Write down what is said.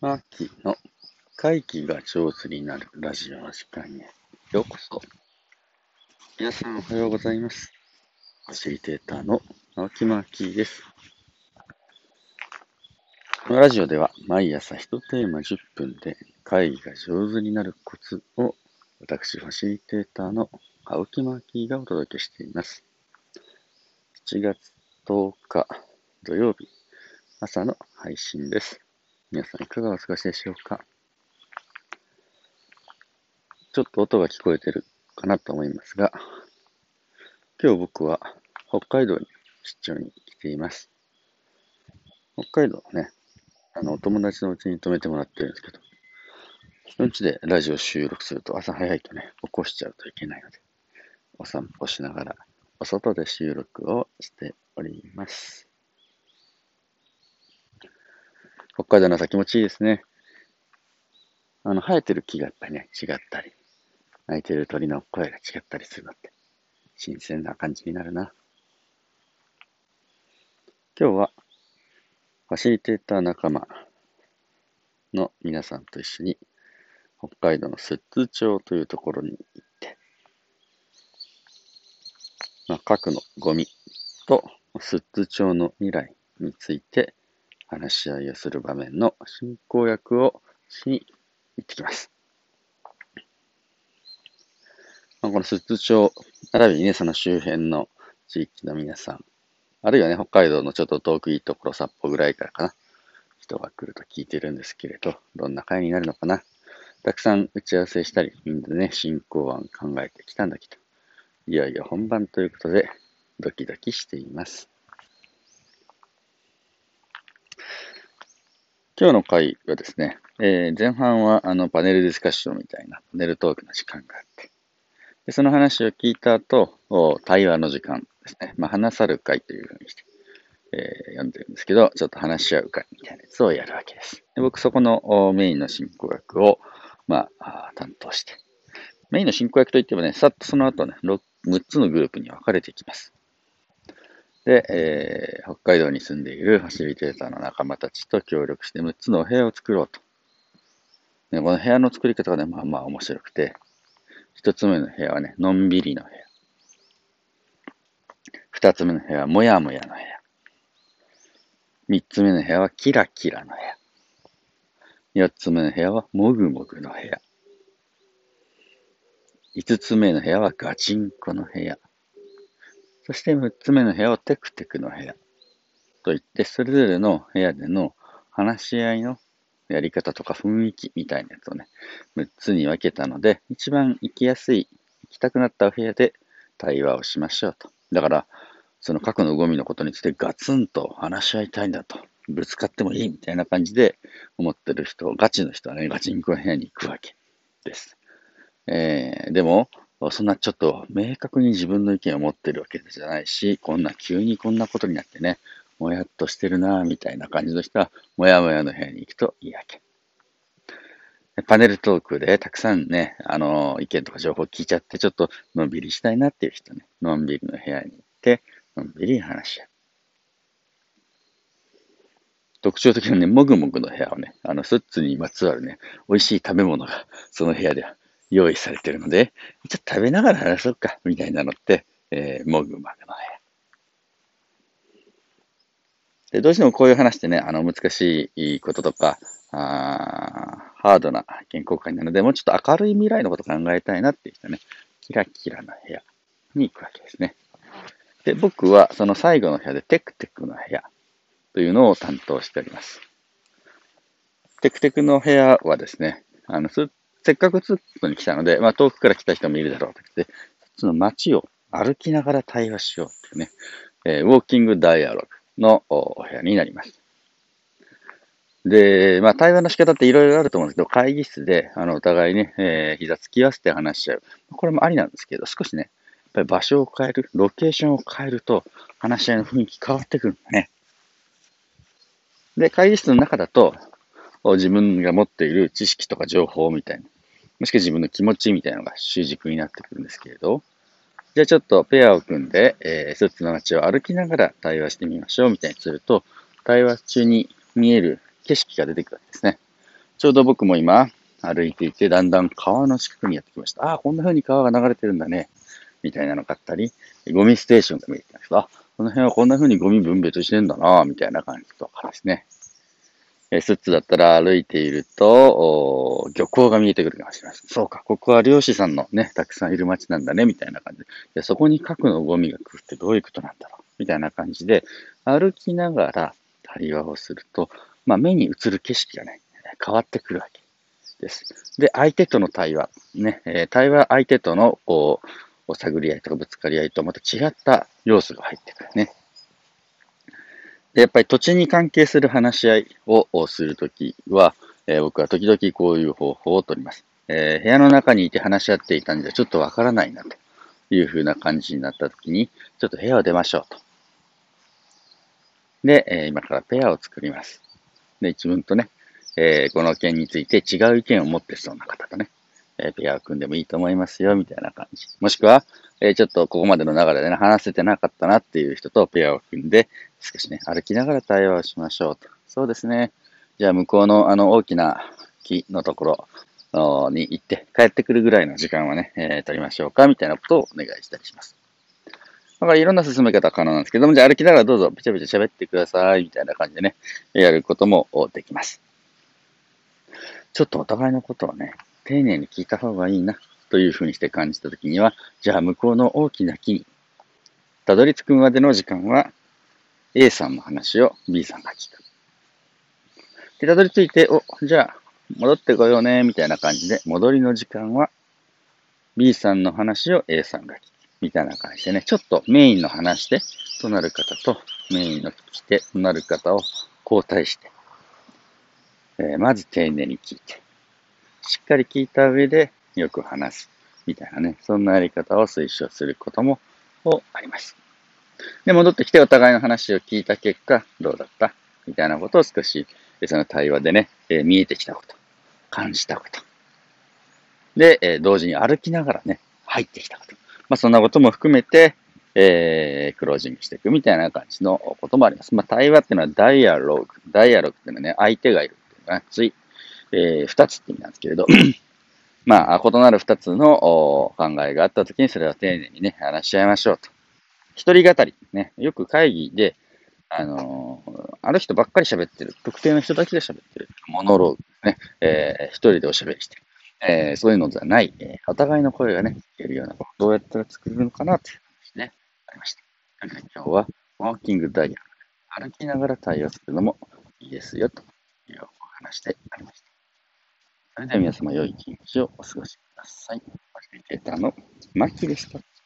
マーキーの会議が上手になるラジオの時間へようこそ。皆さんおはようございます。ファシリテーターの青木マーキーです。このラジオでは毎朝1テーマ10分で会議が上手になるコツを私ファシリテーターの青木マーキーがお届けしています。7月10日土曜日朝の配信です。皆さんいかがお過ごしでしょうか？ちょっと音が聞こえてるかなと思いますが、今日僕は北海道に出張に来ています。北海道ね、あの、お友達のうちに泊めてもらってるんですけど、そのうちでラジオ収録すると朝早いとね、起こしちゃうといけないので、お散歩しながら、お外で収録をしております。北海道の朝気持ちいいですね。あの、生えてる木がやっぱりね、違ったり、鳴いてる鳥の声が違ったりするのって、新鮮な感じになるな。今日は、ファシリテーター仲間の皆さんと一緒に、北海道の摂津町というところに行って、まあ、核のゴミと摂津町の未来について話し合いをする場面の進行役をしに行ってきます。まあ、この寿都町、並びにね、その周辺の地域の皆さん、あるいはね、北海道のちょっと遠くいいところ、札幌ぐらいからかな、人が来ると聞いてるんですけれど、どんな会になるのかな。たくさん打ち合わせしたり、みんなでね、進行案考えてきたんだけど、いよいよ本番ということで、ドキドキしています。今日の回はですね、えー、前半はあのパネルディスカッションみたいなパネルトークの時間があって、でその話を聞いた後、対話の時間ですね、まあ、話さる会というふうにして、えー、読んでるんですけど、ちょっと話し合う会みたいなやつをやるわけです。で僕、そこのメインの進行役を、まあ、担当して、メインの進行役といってもね、さっとその後ね、6, 6つのグループに分かれていきます。で、えー、北海道に住んでいるファシリテーターの仲間たちと協力して6つのお部屋を作ろうと。でこの部屋の作り方がね、まあまあ面白くて、1つ目の部屋はね、のんびりの部屋。2つ目の部屋はもやもやの部屋。3つ目の部屋はキラキラの部屋。4つ目の部屋はもぐもぐの部屋。5つ目の部屋はガチンコの部屋。そして6つ目の部屋をテクテクの部屋といって、それぞれの部屋での話し合いのやり方とか雰囲気みたいなやつをね、6つに分けたので、一番行きやすい、行きたくなったお部屋で対話をしましょうと。だから、その過去のゴミのことについてガツンと話し合いたいんだと。ぶつかってもいいみたいな感じで思ってる人、ガチの人はね、ガチンコ部屋に行くわけです。えー、でも、そんなちょっと明確に自分の意見を持ってるわけじゃないし、こんな急にこんなことになってね、もやっとしてるなぁみたいな感じの人は、もやもやの部屋に行くといいわけ。パネルトークでたくさんね、あの、意見とか情報聞いちゃって、ちょっとのんびりしたいなっていう人ね、のんびりの部屋に行って、のんびり話し合う。特徴的なね、もぐもぐの部屋をね、あの、スッツにまつわるね、美味しい食べ物が、その部屋では用意されてるので、ちょっと食べながら話そうか、みたいなのって、えー、もぐもぐの部屋。で、どうしてもこういう話ってね、あの、難しいこととか、あハードな健康会なので、もうちょっと明るい未来のこと考えたいなっていう人ね、キラキラな部屋に行くわけですね。で、僕はその最後の部屋でテクテクの部屋というのを担当しております。テクテクの部屋はですね、あの、せっかくツッツに来たので、まあ、遠くから来た人もいるだろうと言って、その街を歩きながら対話しようっていうね、えー、ウォーキングダイアログのお部屋になります。で、まあ、対話の仕方っていろいろあると思うんですけど、会議室で、あの、お互いね、えー、膝つき合わせて話しちゃう。これもありなんですけど、少しね、やっぱり場所を変える、ロケーションを変えると、話し合いの雰囲気変わってくるんだね。で、会議室の中だと、自分が持っている知識とか情報みたいな、もしくは自分の気持ちみたいなのが主軸になってくるんですけれど、じゃあちょっとペアを組んで、えー、一つの街を歩きながら対話してみましょうみたいにすると、対話中に見える景色が出てくるわけですね。ちょうど僕も今、歩いていて、だんだん川の近くにやってきました。ああ、こんな風に川が流れてるんだね。みたいなのがあったり、ゴミステーションが見えてきました。あ、この辺はこんな風にゴミ分別してんだな、みたいな感じとかですね。えスッツだったら歩いていると、漁港が見えてくるかもしれません。そうか、ここは漁師さんのね、たくさんいる街なんだね、みたいな感じで。そこに核のゴミが来るってどういうことなんだろう、みたいな感じで、歩きながら対話をすると、まあ、目に映る景色がね、変わってくるわけです。で、相手との対話、ね、え対話相手との、こう、探り合いとかぶつかり合いとまた違った要素が入ってくるね。やっぱり土地に関係する話し合いをするときは、えー、僕は時々こういう方法をとります。えー、部屋の中にいて話し合っていたんじゃちょっとわからないなというふうな感じになったときに、ちょっと部屋を出ましょうと。で、えー、今からペアを作ります。で、自分とね、え、この件について違う意見を持ってそうな方とね、え、ペアを組んでもいいと思いますよ、みたいな感じ。もしくは、え、ちょっとここまでの流れでね、話せてなかったなっていう人とペアを組んで、少しね、歩きながら対話をしましょうと。そうですね。じゃあ向こうのあの大きな木のところに行って帰ってくるぐらいの時間はね、えー、取りましょうか、みたいなことをお願いしたりします。だからいろんな進め方は可能なんですけども、じゃあ歩きながらどうぞ、ぺちゃぺちゃ喋ってください、みたいな感じでね、やることもできます。ちょっとお互いのことをね、丁寧に聞いた方がいいな、というふうにして感じたときには、じゃあ向こうの大きな木に、たどり着くまでの時間は、A さんの話を B さんが聞く。で、たどり着いて、お、じゃあ、戻ってこようね、みたいな感じで、戻りの時間は、B さんの話を A さんが聞く。みたいな感じでね、ちょっとメインの話で、となる方と、メインの聞き手となる方を交代して、えー、まず丁寧に聞いて、しっかり聞いた上でよく話す。みたいなね、そんなやり方を推奨することもあります。で、戻ってきてお互いの話を聞いた結果、どうだった？みたいなことを少し、その対話でね、えー、見えてきたこと、感じたこと。で、えー、同時に歩きながらね、入ってきたこと。まあ、そんなことも含めて、えー、クロージングしていくみたいな感じのこともあります。まあ、対話っていうのはダイアログ。ダイアログっていうのはね、相手がいるっていうのは、つい、えー、二つって意味なんですけれど、まあ、異なる二つの考えがあったときに、それは丁寧にね、話し合いましょうと。一人語り。ね、よく会議で、あのー、ある人ばっかり喋ってる。特定の人だけで喋ってる。モノローグ。ね、えー、一人でおしゃべりしてる。えー、そういうのではない、えー、お互いの声がね、聞けるようなどうやったら作れるのかなという話ね、ありました。今日は、ウォーキングダイヤル、歩きながら対応するのもいいですよ、というお話でありました。それでは皆様良い一日をお過ごしください。ファシリテーターのマッキーでした。